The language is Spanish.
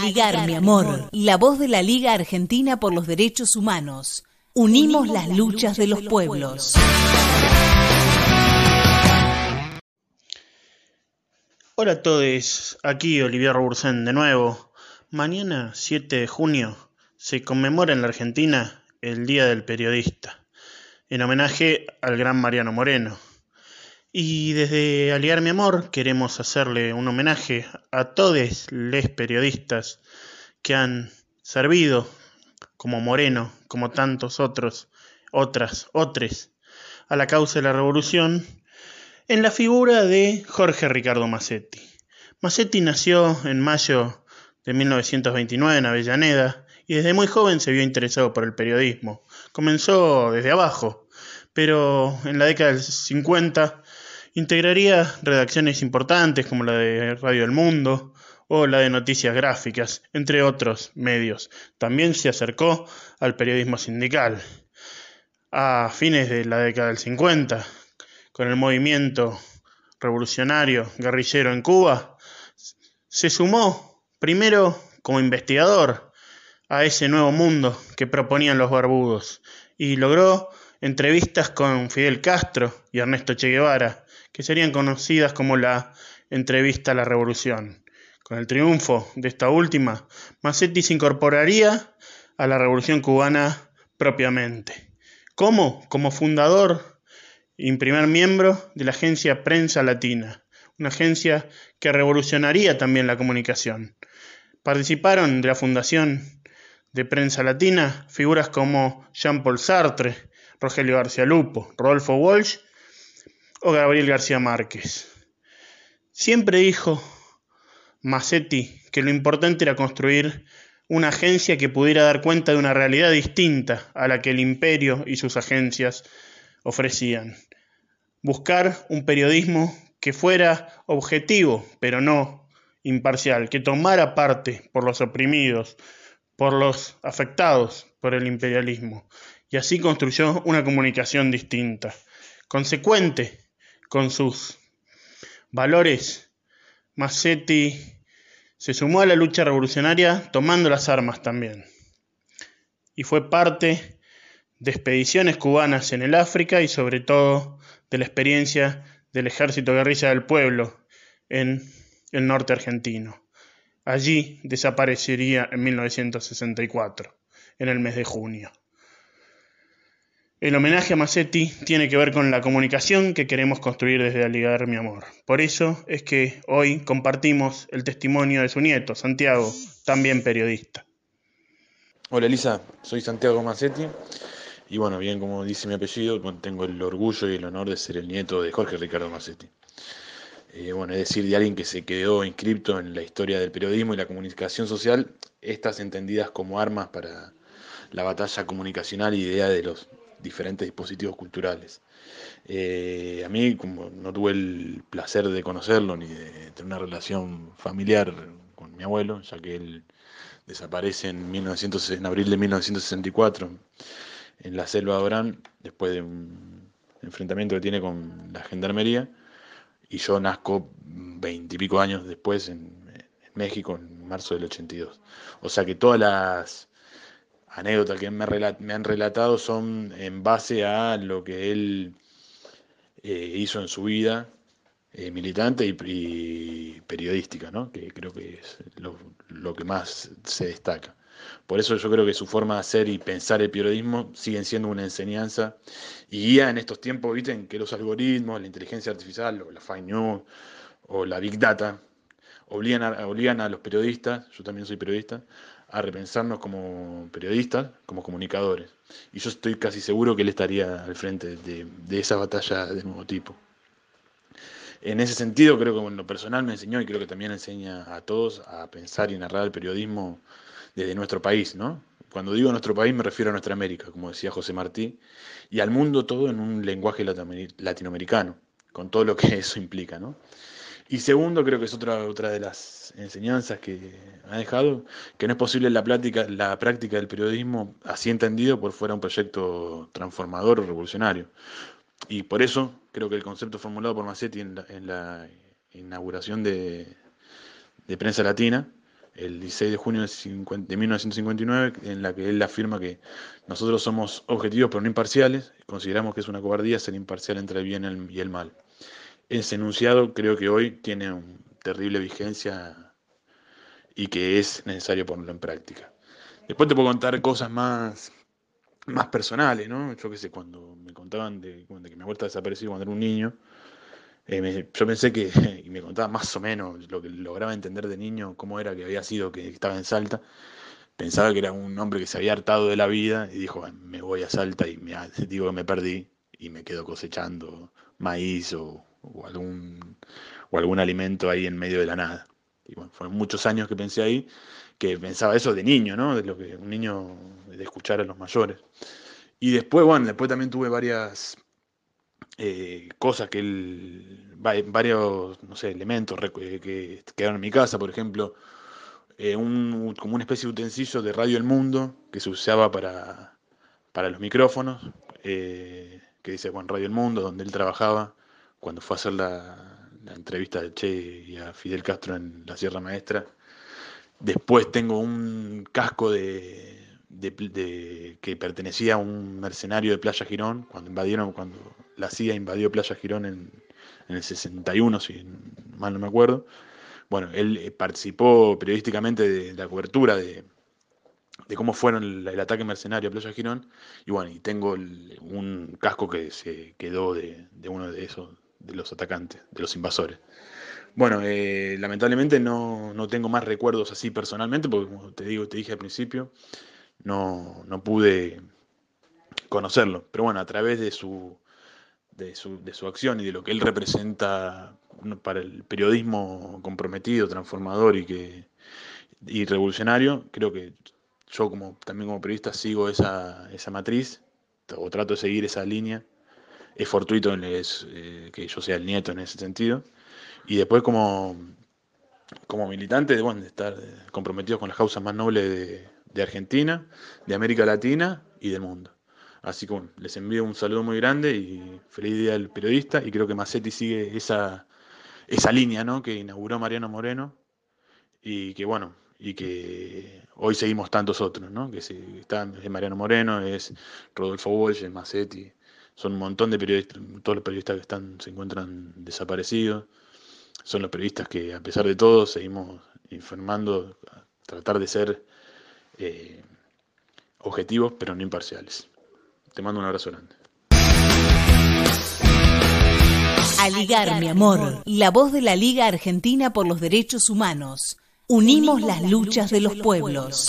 Aligar, mi amor, la voz de la Liga Argentina por los Derechos Humanos. Unimos las luchas de los pueblos. Hola a todos, aquí Olivier Robursen de nuevo. Mañana, 7 de junio, se conmemora en la Argentina el Día del Periodista, en homenaje al gran Mariano Moreno. Y desde Aliar Mi Amor queremos hacerle un homenaje a todos los periodistas que han servido como Moreno, como tantos otros, otras, otros, a la causa de la revolución, en la figura de Jorge Ricardo Massetti. Massetti nació en mayo de 1929 en Avellaneda y desde muy joven se vio interesado por el periodismo. Comenzó desde abajo, pero en la década del 50 Integraría redacciones importantes como la de Radio El Mundo o la de Noticias Gráficas, entre otros medios. También se acercó al periodismo sindical. A fines de la década del 50, con el movimiento revolucionario guerrillero en Cuba, se sumó primero como investigador a ese nuevo mundo que proponían los barbudos y logró entrevistas con Fidel Castro y Ernesto Che Guevara, que serían conocidas como la entrevista a la revolución. Con el triunfo de esta última, Massetti se incorporaría a la revolución cubana propiamente. ¿Cómo? Como fundador y primer miembro de la agencia Prensa Latina, una agencia que revolucionaría también la comunicación. Participaron de la fundación de Prensa Latina figuras como Jean-Paul Sartre, Rogelio García Lupo, Rodolfo Walsh o Gabriel García Márquez. Siempre dijo Massetti que lo importante era construir una agencia que pudiera dar cuenta de una realidad distinta a la que el imperio y sus agencias ofrecían. Buscar un periodismo que fuera objetivo, pero no imparcial, que tomara parte por los oprimidos, por los afectados por el imperialismo. Y así construyó una comunicación distinta, consecuente con sus valores, Massetti se sumó a la lucha revolucionaria tomando las armas también. Y fue parte de expediciones cubanas en el África y sobre todo de la experiencia del ejército guerrilla del pueblo en el norte argentino. Allí desaparecería en 1964, en el mes de junio. El homenaje a Massetti tiene que ver con la comunicación que queremos construir desde Aligar Mi Amor. Por eso es que hoy compartimos el testimonio de su nieto, Santiago, también periodista. Hola Elisa, soy Santiago Massetti y bueno, bien como dice mi apellido, tengo el orgullo y el honor de ser el nieto de Jorge Ricardo Massetti. Eh, bueno, es decir, de alguien que se quedó inscripto en la historia del periodismo y la comunicación social, estas entendidas como armas para la batalla comunicacional y idea de los diferentes dispositivos culturales. Eh, a mí, como no tuve el placer de conocerlo ni de tener una relación familiar con mi abuelo, ya que él desaparece en, 1900, en abril de 1964 en la selva de Orán, después de un enfrentamiento que tiene con la gendarmería, y yo nazco veintipico años después en, en México, en marzo del 82. O sea que todas las anécdotas que me, han relatado son en base a lo que él eh, hizo en su vida eh, militante y, periodística, ¿no? que creo que es lo, que más se destaca. Por eso yo creo que su forma de hacer y pensar el periodismo siguen siendo una enseñanza y guía en estos tiempos, ¿viste? en que los algoritmos, la inteligencia artificial, o la fake news o la big data obligan obligan a los periodistas, yo también soy periodista, a repensarnos como periodistas, como comunicadores. Y yo estoy casi seguro que él estaría al frente de, esa batalla de nuevo tipo. En ese sentido, creo que en lo personal me enseñó y creo que también enseña a todos a pensar y narrar el periodismo desde nuestro país, ¿no? Cuando digo nuestro país me refiero a nuestra América, como decía José Martí, y al mundo todo en un lenguaje latinoamericano, con todo lo que eso implica, ¿no? Y segundo, creo que es otra, otra de las enseñanzas que ha dejado, que no es posible la, práctica, la práctica del periodismo así entendido por fuera un proyecto transformador o revolucionario. Y por eso creo que el concepto formulado por Massetti en la, inauguración de, Prensa Latina el 16 de junio de, 1959, en la que él afirma que nosotros somos objetivos pero no imparciales, consideramos que es una cobardía ser imparcial entre el bien y el mal. Ese enunciado creo que hoy tiene una terrible vigencia y que es necesario ponerlo en práctica. Después te puedo contar cosas más, más personales, ¿no? Yo qué sé, cuando me contaban de, que mi abuela desapareció cuando era un niño, eh, yo pensé que, y me contaba más o menos lo que lograba entender de niño, cómo era que había sido que estaba en Salta. Pensaba que era un hombre que se había hartado de la vida y dijo, me voy a Salta y me, digo que me perdí y me quedo cosechando maíz o, algún, o algún alimento ahí en medio de la nada. Y bueno, fueron muchos años que pensé ahí, que pensaba eso de niño, ¿no? De lo que un niño, de escuchar a los mayores. Y después, bueno, después también tuve varias eh, cosas que él, varios, no sé, elementos eh, que quedaron en mi casa, por ejemplo, eh, un, como una especie de utensilio de Radio El Mundo que se usaba para, para los micrófonos, que dice Juan Radio El Mundo, donde él trabajaba cuando fue a hacer la, entrevista de Che y a Fidel Castro en la Sierra Maestra. Después tengo un casco de, que pertenecía a un mercenario de Playa Girón, cuando invadieron, cuando la CIA invadió Playa Girón en, el 61, si mal no me acuerdo. Bueno, él eh, participó periodísticamente de, la cobertura de, cómo fueron el, ataque mercenario a Playa Girón. Y bueno, y tengo un casco que se quedó de, uno de esos, de los atacantes, de los invasores. Bueno, eh, lamentablemente no, no, tengo más recuerdos así personalmente, porque como te digo, te dije al principio, no, no pude conocerlo. Pero bueno, a través de su, de su, de su acción y de lo que él representa para el periodismo comprometido, transformador y, que, y revolucionario, creo que yo como, también como periodista sigo esa, esa matriz o trato de seguir esa línea. Es fortuito eh, que yo sea el nieto en ese sentido. Y después como, como militante, bueno, de estar comprometido con las causas más nobles de, Argentina, de América Latina y del mundo. Así que bueno, les envío un saludo muy grande y feliz día del periodista y creo que Massetti sigue esa, esa línea ¿no? que inauguró Mariano Moreno y que bueno, y que hoy seguimos tantos otros, ¿no? que están, es Mariano Moreno, es Rodolfo Walsh, es Massetti, son un montón de periodistas, todos los periodistas que están, se encuentran desaparecidos, son los periodistas que a pesar de todo seguimos informando, tratar de ser eh, objetivos pero no imparciales. Te mando un abrazo grande. Aligar, mi amor, la voz de la Liga Argentina por los Derechos Humanos. Unimos las luchas de los pueblos.